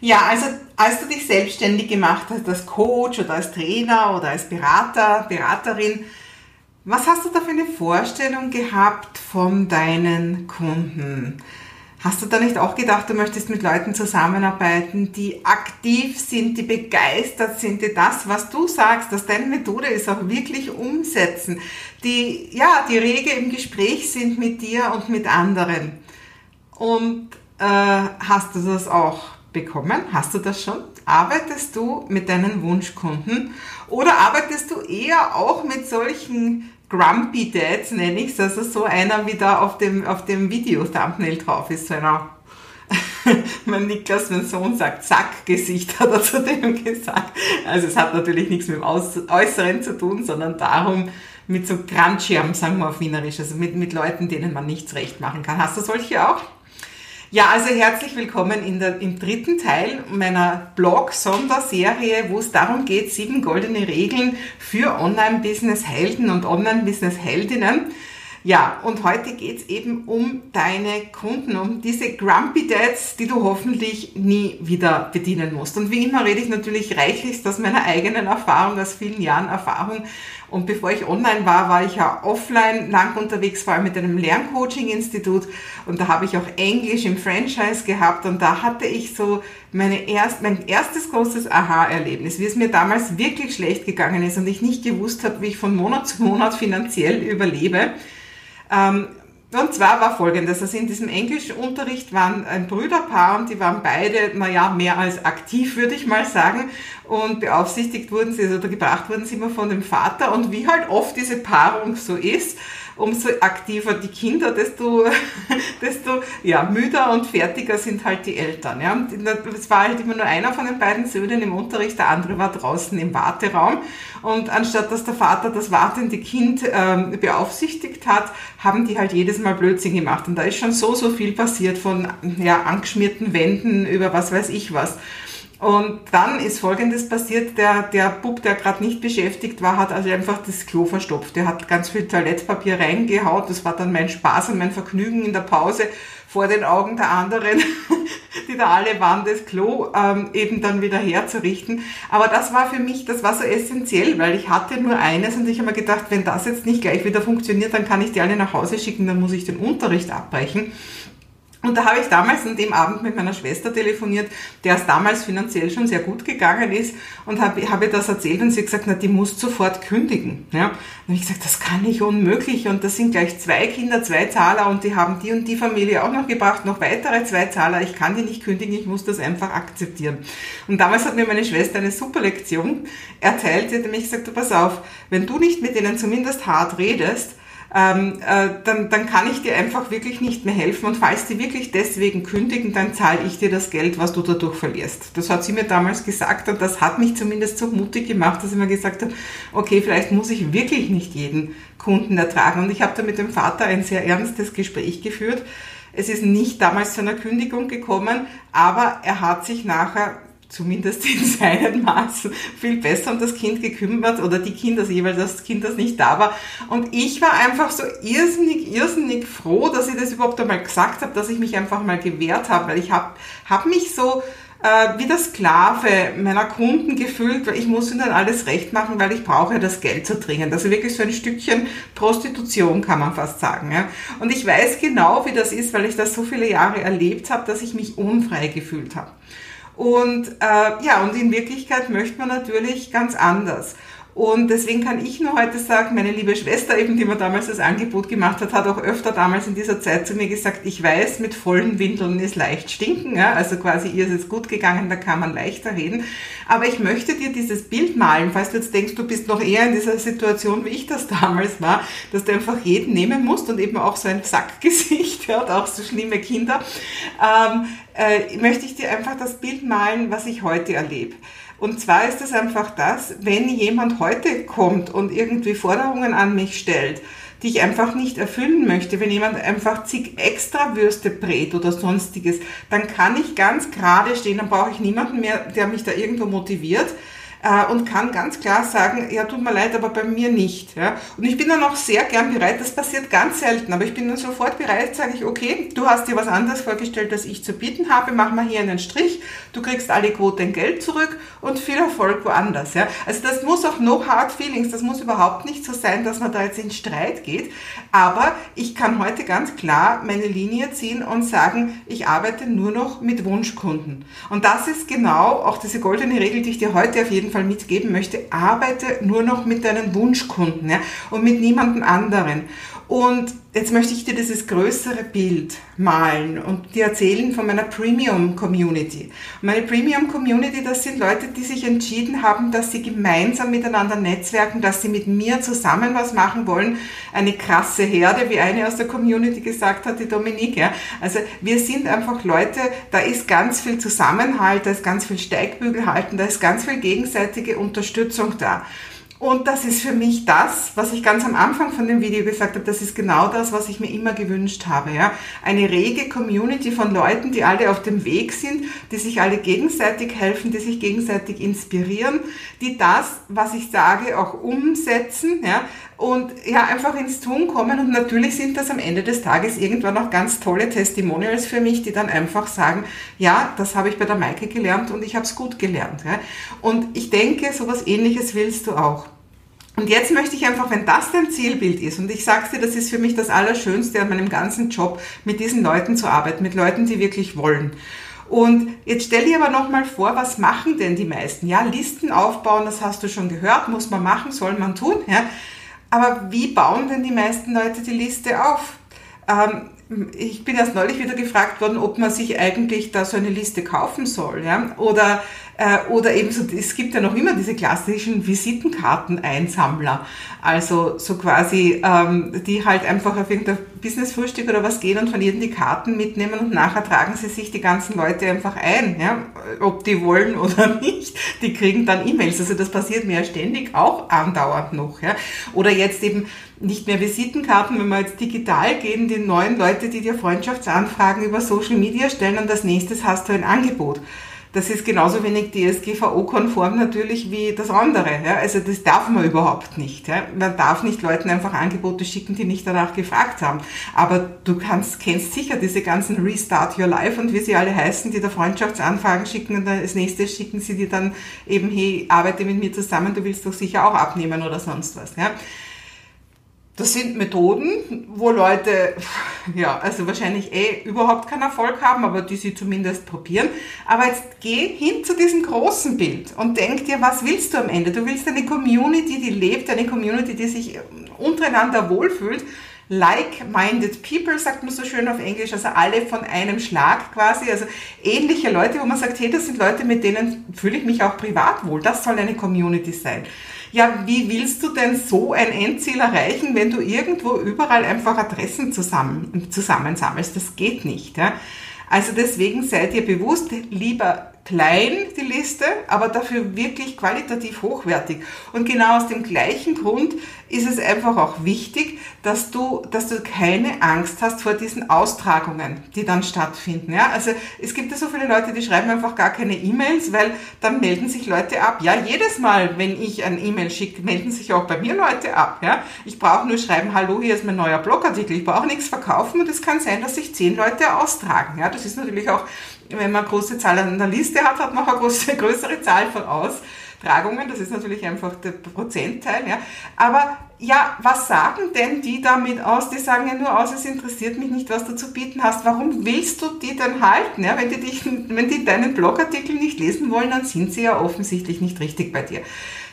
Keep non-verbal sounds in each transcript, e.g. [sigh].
Ja, also als du dich selbstständig gemacht hast als Coach oder als Trainer oder als Berater, Beraterin, was hast du da für eine Vorstellung gehabt von deinen Kunden? Hast du da nicht auch gedacht, du möchtest mit Leuten zusammenarbeiten, die aktiv sind, die begeistert sind, die das, was du sagst, dass deine Methode ist, auch wirklich umsetzen, die, ja, die rege im Gespräch sind mit dir und mit anderen? Und äh, hast du das auch bekommen? Hast du das schon? Arbeitest du mit deinen Wunschkunden oder arbeitest du eher auch mit solchen Grumpy Dads, nenne ich es, also so einer wie da auf dem, auf dem Video-Thumbnail drauf ist, so einer [laughs] mein Niklas, mein Sohn sagt Sackgesicht, hat er zu dem gesagt. Also es hat natürlich nichts mit dem Äußeren zu tun, sondern darum, mit so Grandschirm, sagen wir auf Wienerisch, also mit, mit Leuten, denen man nichts recht machen kann. Hast du solche auch? Ja, also herzlich willkommen in der, im dritten Teil meiner Blog-Sonderserie, wo es darum geht, sieben goldene Regeln für Online-Business-Helden und Online-Business-Heldinnen. Ja, und heute geht's eben um deine Kunden, um diese Grumpy Dads, die du hoffentlich nie wieder bedienen musst. Und wie immer rede ich natürlich reichlichst aus meiner eigenen Erfahrung, aus vielen Jahren Erfahrung. Und bevor ich online war, war ich ja offline lang unterwegs, vor allem mit einem Lerncoaching-Institut. Und da habe ich auch Englisch im Franchise gehabt. Und da hatte ich so meine erst, mein erstes großes Aha-Erlebnis, wie es mir damals wirklich schlecht gegangen ist und ich nicht gewusst habe, wie ich von Monat zu Monat finanziell überlebe. Ähm, und zwar war folgendes, also in diesem Englischunterricht waren ein Brüderpaar und die waren beide, naja, mehr als aktiv, würde ich mal sagen. Und beaufsichtigt wurden sie, also gebracht wurden sie immer von dem Vater. Und wie halt oft diese Paarung so ist, umso aktiver die Kinder, desto, [laughs] desto ja, müder und fertiger sind halt die Eltern. Ja. Und es war halt immer nur einer von den beiden Söhnen im Unterricht, der andere war draußen im Warteraum. Und anstatt dass der Vater das wartende Kind ähm, beaufsichtigt hat, haben die halt jedes Mal Blödsinn gemacht. Und da ist schon so, so viel passiert von ja, angeschmierten Wänden über was weiß ich was. Und dann ist Folgendes passiert, der, der Bub, der gerade nicht beschäftigt war, hat also einfach das Klo verstopft. Der hat ganz viel Toilettpapier reingehaut. Das war dann mein Spaß und mein Vergnügen in der Pause vor den Augen der anderen, [laughs] die da alle waren, das Klo ähm, eben dann wieder herzurichten. Aber das war für mich, das war so essentiell, weil ich hatte nur eines und ich habe mir gedacht, wenn das jetzt nicht gleich wieder funktioniert, dann kann ich die alle nach Hause schicken, dann muss ich den Unterricht abbrechen. Und da habe ich damals an dem Abend mit meiner Schwester telefoniert, der es damals finanziell schon sehr gut gegangen ist und habe hab ihr das erzählt und sie hat gesagt, na, die muss sofort kündigen. Ja? Und ich gesagt, das kann ich unmöglich und das sind gleich zwei Kinder, zwei Zahler und die haben die und die Familie auch noch gebracht, noch weitere zwei Zahler. Ich kann die nicht kündigen, ich muss das einfach akzeptieren. Und damals hat mir meine Schwester eine super Lektion erzählt. Sie hat nämlich gesagt, du pass auf, wenn du nicht mit denen zumindest hart redest, ähm, äh, dann, dann kann ich dir einfach wirklich nicht mehr helfen. Und falls die wirklich deswegen kündigen, dann zahle ich dir das Geld, was du dadurch verlierst. Das hat sie mir damals gesagt und das hat mich zumindest so mutig gemacht, dass ich mir gesagt habe, okay, vielleicht muss ich wirklich nicht jeden Kunden ertragen. Und ich habe da mit dem Vater ein sehr ernstes Gespräch geführt. Es ist nicht damals zu einer Kündigung gekommen, aber er hat sich nachher zumindest in [laughs] seinen Maßen viel besser um das Kind gekümmert oder die Kinder, jeweils das Kind, das nicht da war. Und ich war einfach so irrsinnig, irrsinnig froh, dass ich das überhaupt einmal gesagt habe, dass ich mich einfach mal gewehrt habe, weil ich habe hab mich so äh, wie der Sklave meiner Kunden gefühlt, weil ich muss ihnen alles recht machen, weil ich brauche das Geld zu dringend. Also wirklich so ein Stückchen Prostitution kann man fast sagen. Ja? Und ich weiß genau, wie das ist, weil ich das so viele Jahre erlebt habe, dass ich mich unfrei gefühlt habe. Und äh, ja, und in Wirklichkeit möchte man natürlich ganz anders. Und deswegen kann ich nur heute sagen, meine liebe Schwester eben, die mir damals das Angebot gemacht hat, hat auch öfter damals in dieser Zeit zu mir gesagt, ich weiß, mit vollen Windeln ist leicht stinken, ja, also quasi ihr ist es gut gegangen, da kann man leichter reden. Aber ich möchte dir dieses Bild malen, falls du jetzt denkst, du bist noch eher in dieser Situation, wie ich das [laughs] damals war, dass du einfach jeden nehmen musst und eben auch so ein Sackgesicht [laughs] ja, und auch so schlimme Kinder, ähm, äh, möchte ich dir einfach das Bild malen, was ich heute erlebe. Und zwar ist es einfach das, wenn jemand heute kommt und irgendwie Forderungen an mich stellt, die ich einfach nicht erfüllen möchte, wenn jemand einfach zig extra Würste brät oder sonstiges, dann kann ich ganz gerade stehen, dann brauche ich niemanden mehr, der mich da irgendwo motiviert. Äh, und kann ganz klar sagen, ja, tut mir leid, aber bei mir nicht. Ja? Und ich bin dann auch sehr gern bereit, das passiert ganz selten, aber ich bin dann sofort bereit, sage ich, okay, du hast dir was anderes vorgestellt, als ich zu bieten habe, mach mal hier einen Strich, du kriegst alle Quoten Geld zurück und viel Erfolg woanders. Ja? Also das muss auch no hard feelings, das muss überhaupt nicht so sein, dass man da jetzt in Streit geht, aber ich kann heute ganz klar meine Linie ziehen und sagen, ich arbeite nur noch mit Wunschkunden. Und das ist genau auch diese goldene Regel, die ich dir heute auf jeden Fall mitgeben möchte. Arbeite nur noch mit deinen Wunschkunden ja, und mit niemandem anderen. Und jetzt möchte ich dir dieses größere Bild malen und dir erzählen von meiner Premium Community. Meine Premium Community, das sind Leute, die sich entschieden haben, dass sie gemeinsam miteinander netzwerken, dass sie mit mir zusammen was machen wollen. Eine krasse Herde, wie eine aus der Community gesagt hat, die Dominique. Ja. Also wir sind einfach Leute, da ist ganz viel Zusammenhalt, da ist ganz viel Steigbügel halten, da ist ganz viel gegenseitige Unterstützung da. Und das ist für mich das, was ich ganz am Anfang von dem Video gesagt habe, das ist genau das, was ich mir immer gewünscht habe. Ja? Eine rege Community von Leuten, die alle auf dem Weg sind, die sich alle gegenseitig helfen, die sich gegenseitig inspirieren, die das, was ich sage, auch umsetzen ja? Und ja, einfach ins Tun kommen. Und natürlich sind das am Ende des Tages irgendwann auch ganz tolle Testimonials für mich, die dann einfach sagen, ja, das habe ich bei der Maike gelernt und ich habe es gut gelernt. Und ich denke, sowas ähnliches willst du auch. Und jetzt möchte ich einfach, wenn das dein Zielbild ist, und ich sag's dir, das ist für mich das Allerschönste an meinem ganzen Job, mit diesen Leuten zu arbeiten, mit Leuten, die wirklich wollen. Und jetzt stell dir aber nochmal vor, was machen denn die meisten? Ja, Listen aufbauen, das hast du schon gehört, muss man machen, soll man tun. Ja. Aber wie bauen denn die meisten Leute die Liste auf? Ähm, ich bin erst neulich wieder gefragt worden, ob man sich eigentlich da so eine Liste kaufen soll. Ja? Oder äh, oder eben so, es gibt ja noch immer diese klassischen Visitenkarteneinsammler. Also so quasi, ähm, die halt einfach auf irgendein Businessfrühstück oder was gehen und von jedem die Karten mitnehmen und nachher tragen sie sich die ganzen Leute einfach ein, ja? ob die wollen [laughs] oder nicht. Die kriegen dann E-Mails. Also das passiert mir ja ständig, auch andauernd noch. Ja? Oder jetzt eben nicht mehr Visitenkarten, wenn wir jetzt digital gehen, die neuen Leute, die dir Freundschaftsanfragen über Social Media stellen und als nächstes hast du ein Angebot das ist genauso wenig DSGVO-konform natürlich wie das andere. Ja? Also das darf man überhaupt nicht. Ja? Man darf nicht Leuten einfach Angebote schicken, die nicht danach gefragt haben. Aber du kannst, kennst sicher diese ganzen Restart Your Life und wie sie alle heißen, die da Freundschaftsanfragen schicken und als nächstes schicken sie dir dann eben, hey, arbeite mit mir zusammen, du willst doch sicher auch abnehmen oder sonst was. Ja? Das sind Methoden, wo Leute, [laughs] ja, also wahrscheinlich eh überhaupt keinen Erfolg haben, aber die sie zumindest probieren. Aber jetzt geh hin zu diesem großen Bild und denk dir, was willst du am Ende? Du willst eine Community, die lebt, eine Community, die sich untereinander wohlfühlt. Like-minded people, sagt man so schön auf Englisch, also alle von einem Schlag quasi, also ähnliche Leute, wo man sagt, hey, das sind Leute, mit denen fühle ich mich auch privat wohl. Das soll eine Community sein ja, wie willst du denn so ein Endziel erreichen, wenn du irgendwo überall einfach Adressen zusammen, zusammensammelst? Das geht nicht. Ja? Also deswegen seid ihr bewusst, lieber klein, die Liste, aber dafür wirklich qualitativ hochwertig. Und genau aus dem gleichen Grund ist es einfach auch wichtig, dass du, dass du keine Angst hast vor diesen Austragungen, die dann stattfinden. Ja? Also es gibt ja so viele Leute, die schreiben einfach gar keine E-Mails, weil dann melden sich Leute ab. Ja, jedes Mal, wenn ich ein E-Mail schicke, melden sich auch bei mir Leute ab. Ja? Ich brauche nur schreiben, hallo, hier ist mein neuer Blogartikel. Ich brauche nichts verkaufen und es kann sein, dass sich zehn Leute austragen. Ja? Das ist natürlich auch wenn man eine große Zahl an der Liste hat, hat man auch eine große, [laughs] größere Zahl von Austragungen. Das ist natürlich einfach der Prozentteil. Ja. Aber ja, was sagen denn die damit aus? Die sagen ja nur aus, es interessiert mich nicht, was du zu bieten hast. Warum willst du die denn halten? Ja, wenn, die dich, [laughs] wenn die deinen Blogartikel nicht lesen wollen, dann sind sie ja offensichtlich nicht richtig bei dir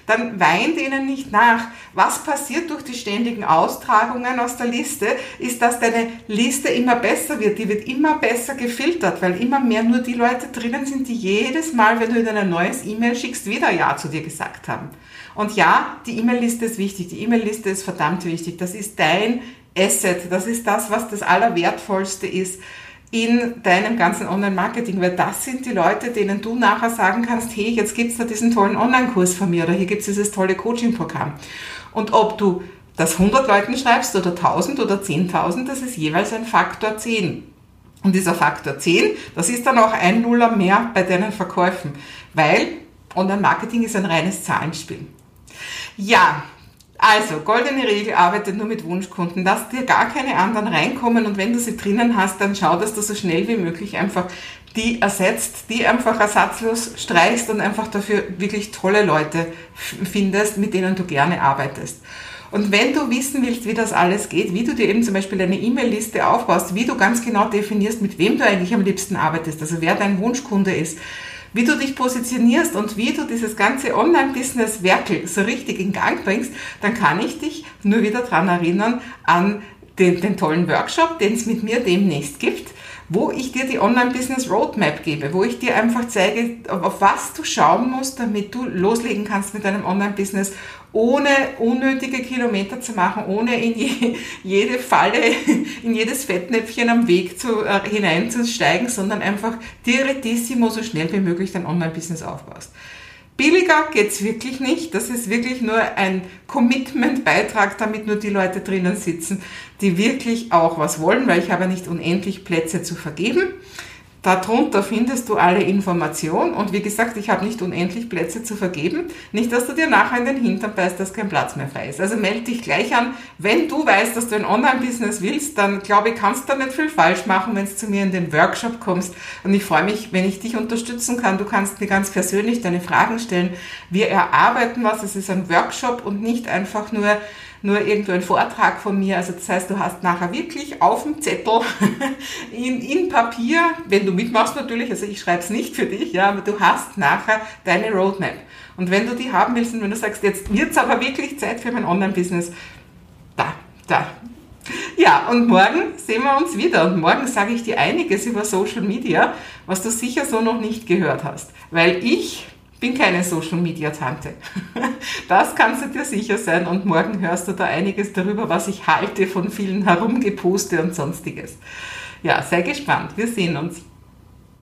dann weint ihnen nicht nach. Was passiert durch die ständigen Austragungen aus der Liste, ist, dass deine Liste immer besser wird. Die wird immer besser gefiltert, weil immer mehr nur die Leute drinnen sind, die jedes Mal, wenn du ihnen ein neues E-Mail schickst, wieder Ja zu dir gesagt haben. Und ja, die E-Mail-Liste ist wichtig. Die E-Mail-Liste ist verdammt wichtig. Das ist dein Asset. Das ist das, was das Allerwertvollste ist in deinem ganzen Online-Marketing, weil das sind die Leute, denen du nachher sagen kannst, hey, jetzt gibt's da diesen tollen Online-Kurs von mir oder hier gibt's dieses tolle Coaching-Programm. Und ob du das 100 Leuten schreibst oder 1000 oder 10.000, das ist jeweils ein Faktor 10. Und dieser Faktor 10, das ist dann auch ein Nuller mehr bei deinen Verkäufen, weil Online-Marketing ist ein reines Zahlenspiel. Ja, also, goldene Regel arbeitet nur mit Wunschkunden. Lass dir gar keine anderen reinkommen und wenn du sie drinnen hast, dann schau, dass du so schnell wie möglich einfach die ersetzt, die einfach ersatzlos streichst und einfach dafür wirklich tolle Leute findest, mit denen du gerne arbeitest. Und wenn du wissen willst, wie das alles geht, wie du dir eben zum Beispiel eine E-Mail-Liste aufbaust, wie du ganz genau definierst, mit wem du eigentlich am liebsten arbeitest, also wer dein Wunschkunde ist, wie du dich positionierst und wie du dieses ganze Online-Business-Werkel so richtig in Gang bringst, dann kann ich dich nur wieder dran erinnern an den, den tollen Workshop, den es mit mir demnächst gibt wo ich dir die Online-Business Roadmap gebe, wo ich dir einfach zeige, auf was du schauen musst, damit du loslegen kannst mit deinem Online-Business, ohne unnötige Kilometer zu machen, ohne in je, [laughs] jede Falle, [laughs] in jedes Fettnäpfchen am Weg zu, äh, hineinzusteigen, sondern einfach direttissimo so schnell wie möglich dein Online-Business aufbaust. Billiger geht's wirklich nicht. Das ist wirklich nur ein Commitment-Beitrag, damit nur die Leute drinnen sitzen, die wirklich auch was wollen, weil ich habe nicht unendlich Plätze zu vergeben. Darunter findest du alle Informationen und wie gesagt, ich habe nicht unendlich Plätze zu vergeben. Nicht, dass du dir nachher in den Hintern beißt, dass kein Platz mehr frei ist. Also melde dich gleich an. Wenn du weißt, dass du ein Online-Business willst, dann glaube ich, kannst du da nicht viel falsch machen, wenn du zu mir in den Workshop kommst. Und ich freue mich, wenn ich dich unterstützen kann. Du kannst mir ganz persönlich deine Fragen stellen. Wir erarbeiten was. Es ist ein Workshop und nicht einfach nur nur irgendwo ein Vortrag von mir. Also das heißt, du hast nachher wirklich auf dem Zettel [laughs] in, in Papier, wenn du mitmachst natürlich, also ich schreibe es nicht für dich, ja, aber du hast nachher deine Roadmap. Und wenn du die haben willst und wenn du sagst, jetzt wird es aber wirklich Zeit für mein Online-Business, da, da. Ja, und morgen sehen wir uns wieder. Und morgen sage ich dir einiges über Social Media, was du sicher so noch nicht gehört hast. Weil ich bin keine Social Media Tante. [laughs] Das kannst du dir sicher sein und morgen hörst du da einiges darüber, was ich halte von vielen Herumgeposte und sonstiges. Ja, sei gespannt. Wir sehen uns.